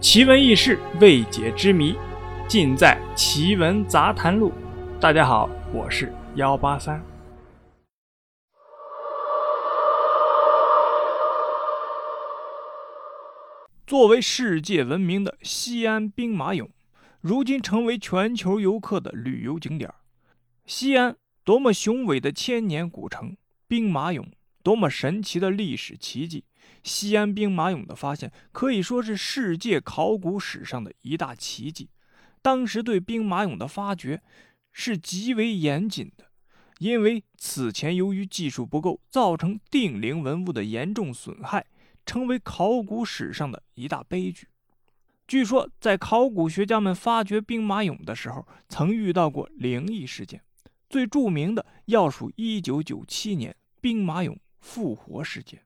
奇闻异事、未解之谜，尽在《奇闻杂谈录》。大家好，我是幺八三。作为世界闻名的西安兵马俑，如今成为全球游客的旅游景点。西安多么雄伟的千年古城，兵马俑多么神奇的历史奇迹。西安兵马俑的发现可以说是世界考古史上的一大奇迹。当时对兵马俑的发掘是极为严谨的，因为此前由于技术不够，造成定陵文物的严重损害，成为考古史上的一大悲剧。据说，在考古学家们发掘兵马俑的时候，曾遇到过灵异事件，最著名的要数1997年兵马俑复活事件。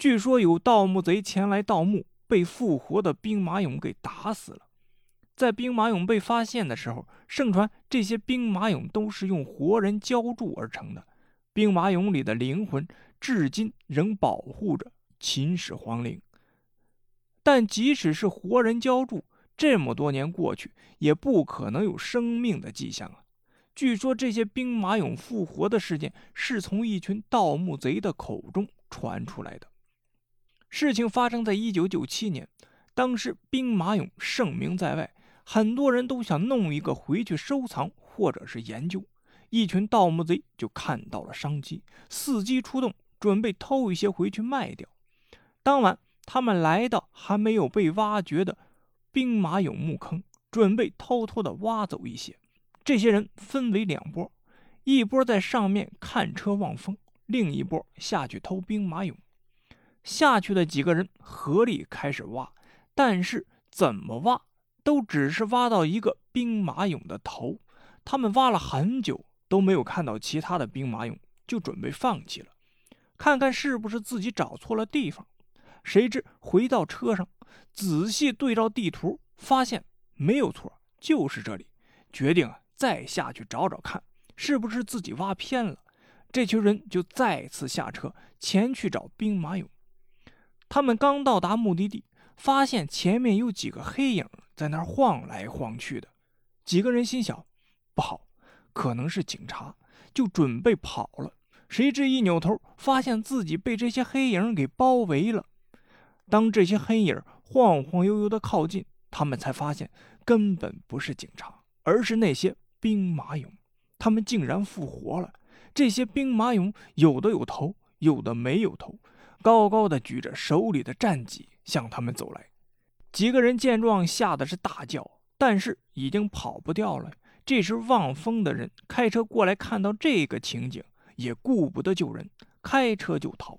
据说有盗墓贼前来盗墓，被复活的兵马俑给打死了。在兵马俑被发现的时候，盛传这些兵马俑都是用活人浇筑而成的，兵马俑里的灵魂至今仍保护着秦始皇陵。但即使是活人浇筑，这么多年过去，也不可能有生命的迹象啊。据说这些兵马俑复活的事件是从一群盗墓贼的口中传出来的。事情发生在一九九七年，当时兵马俑盛名在外，很多人都想弄一个回去收藏或者是研究。一群盗墓贼就看到了商机，伺机出动，准备偷一些回去卖掉。当晚，他们来到还没有被挖掘的兵马俑墓坑，准备偷偷的挖走一些。这些人分为两波，一波在上面看车望风，另一波下去偷兵马俑。下去的几个人合力开始挖，但是怎么挖都只是挖到一个兵马俑的头。他们挖了很久都没有看到其他的兵马俑，就准备放弃了，看看是不是自己找错了地方。谁知回到车上，仔细对照地图，发现没有错，就是这里。决定啊，再下去找找看，是不是自己挖偏了。这群人就再次下车前去找兵马俑。他们刚到达目的地，发现前面有几个黑影在那晃来晃去的。几个人心想：不好，可能是警察，就准备跑了。谁知一扭头，发现自己被这些黑影给包围了。当这些黑影晃晃悠悠的靠近，他们才发现根本不是警察，而是那些兵马俑。他们竟然复活了！这些兵马俑有的有头，有的没有头。高高的举着手里的战戟向他们走来，几个人见状吓得是大叫，但是已经跑不掉了。这时望风的人开车过来，看到这个情景，也顾不得救人，开车就逃。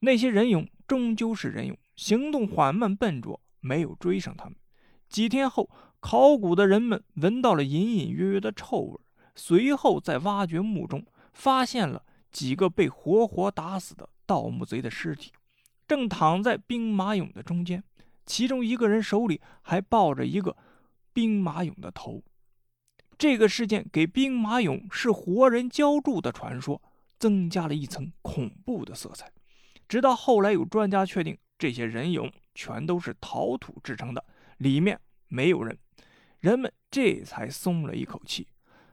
那些人俑终究是人俑，行动缓慢笨拙，没有追上他们。几天后，考古的人们闻到了隐隐约约的臭味，随后在挖掘墓中发现了几个被活活打死的。盗墓贼的尸体正躺在兵马俑的中间，其中一个人手里还抱着一个兵马俑的头。这个事件给兵马俑是活人浇筑的传说增加了一层恐怖的色彩。直到后来有专家确定，这些人俑全都是陶土制成的，里面没有人，人们这才松了一口气。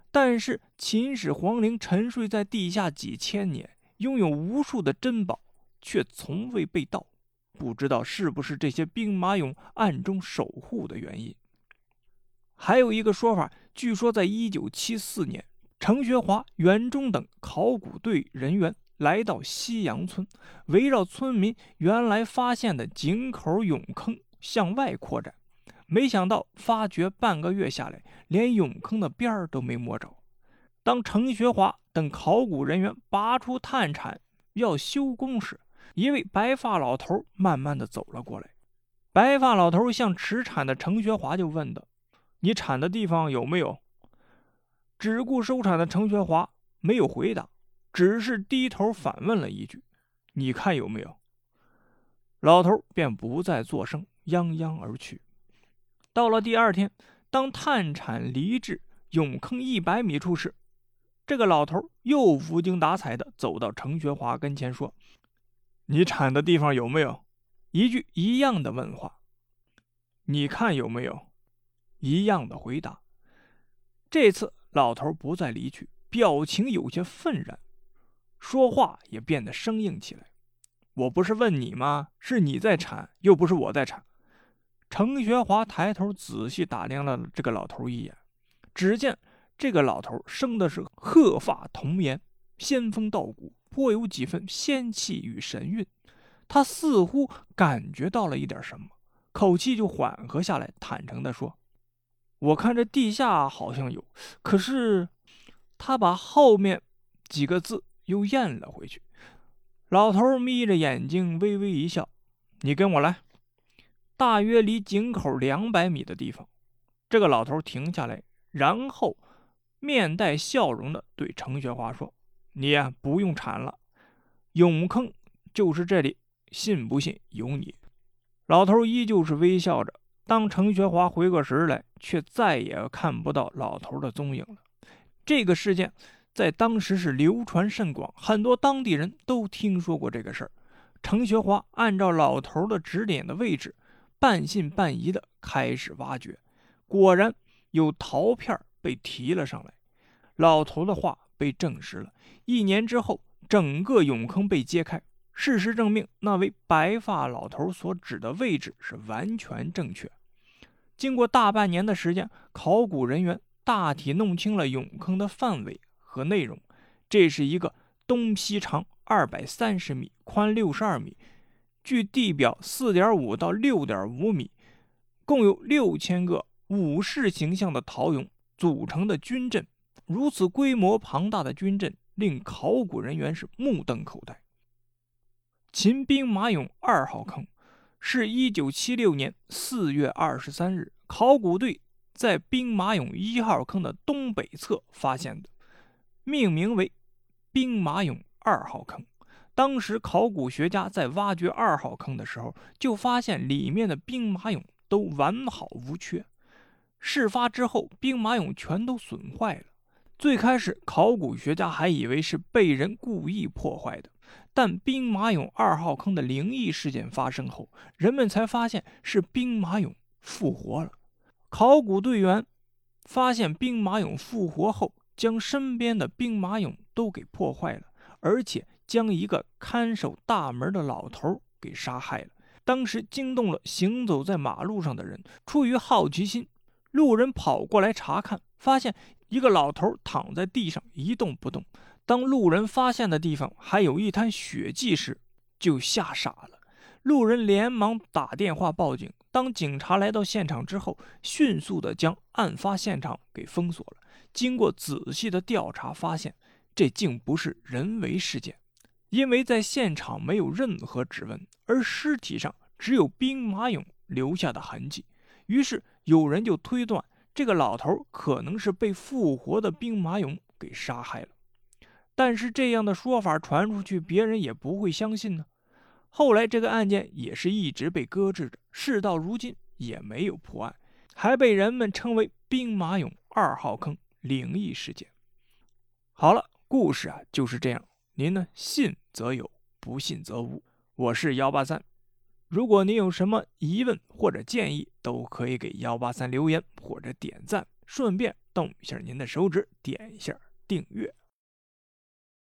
但是秦始皇陵沉睡在地下几千年。拥有无数的珍宝，却从未被盗，不知道是不是这些兵马俑暗中守护的原因。还有一个说法，据说在一九七四年，程学华、袁忠等考古队人员来到西洋村，围绕村民原来发现的井口俑坑向外扩展，没想到发掘半个月下来，连俑坑的边儿都没摸着。当程学华等考古人员拔出探铲要修工时，一位白发老头慢慢的走了过来。白发老头向持铲的程学华就问道：“你铲的地方有没有？”只顾收铲的程学华没有回答，只是低头反问了一句：“你看有没有？”老头便不再作声，泱泱而去。到了第二天，当探铲离至俑坑一百米处时，这个老头又无精打采地走到程学华跟前，说：“你铲的地方有没有？”一句一样的问话。你看有没有？一样的回答。这次老头不再离去，表情有些愤然，说话也变得生硬起来。我不是问你吗？是你在铲，又不是我在铲。程学华抬头仔细打量了这个老头一眼，只见这个老头生的是鹤发童颜，仙风道骨，颇有几分仙气与神韵。他似乎感觉到了一点什么，口气就缓和下来，坦诚地说：“我看这地下好像有，可是……”他把后面几个字又咽了回去。老头眯着眼睛，微微一笑：“你跟我来。”大约离井口两百米的地方，这个老头停下来，然后面带笑容的对程学华说：“你呀，不用铲了，永坑就是这里，信不信由你。”老头依旧是微笑着。当程学华回过神来，却再也看不到老头的踪影了。这个事件在当时是流传甚广，很多当地人都听说过这个事儿。程学华按照老头的指点的位置。半信半疑的开始挖掘，果然有陶片被提了上来。老头的话被证实了。一年之后，整个俑坑被揭开，事实证明那位白发老头所指的位置是完全正确。经过大半年的时间，考古人员大体弄清了俑坑的范围和内容。这是一个东西长二百三十米、宽六十二米。距地表四点五到六点五米，共有六千个武士形象的陶俑组成的军阵。如此规模庞大的军阵，令考古人员是目瞪口呆。秦兵马俑二号坑，是一九七六年四月二十三日，考古队在兵马俑一号坑的东北侧发现的，命名为兵马俑二号坑。当时考古学家在挖掘二号坑的时候，就发现里面的兵马俑都完好无缺。事发之后，兵马俑全都损坏了。最开始，考古学家还以为是被人故意破坏的，但兵马俑二号坑的灵异事件发生后，人们才发现是兵马俑复活了。考古队员发现兵马俑复活后，将身边的兵马俑都给破坏了，而且。将一个看守大门的老头给杀害了。当时惊动了行走在马路上的人，出于好奇心，路人跑过来查看，发现一个老头躺在地上一动不动。当路人发现的地方还有一滩血迹时，就吓傻了。路人连忙打电话报警。当警察来到现场之后，迅速的将案发现场给封锁了。经过仔细的调查，发现这竟不是人为事件。因为在现场没有任何指纹，而尸体上只有兵马俑留下的痕迹，于是有人就推断这个老头可能是被复活的兵马俑给杀害了。但是这样的说法传出去，别人也不会相信呢。后来这个案件也是一直被搁置着，事到如今也没有破案，还被人们称为“兵马俑二号坑灵异事件”。好了，故事啊就是这样。您呢？信则有，不信则无。我是幺八三，如果您有什么疑问或者建议，都可以给幺八三留言或者点赞，顺便动一下您的手指，点一下订阅。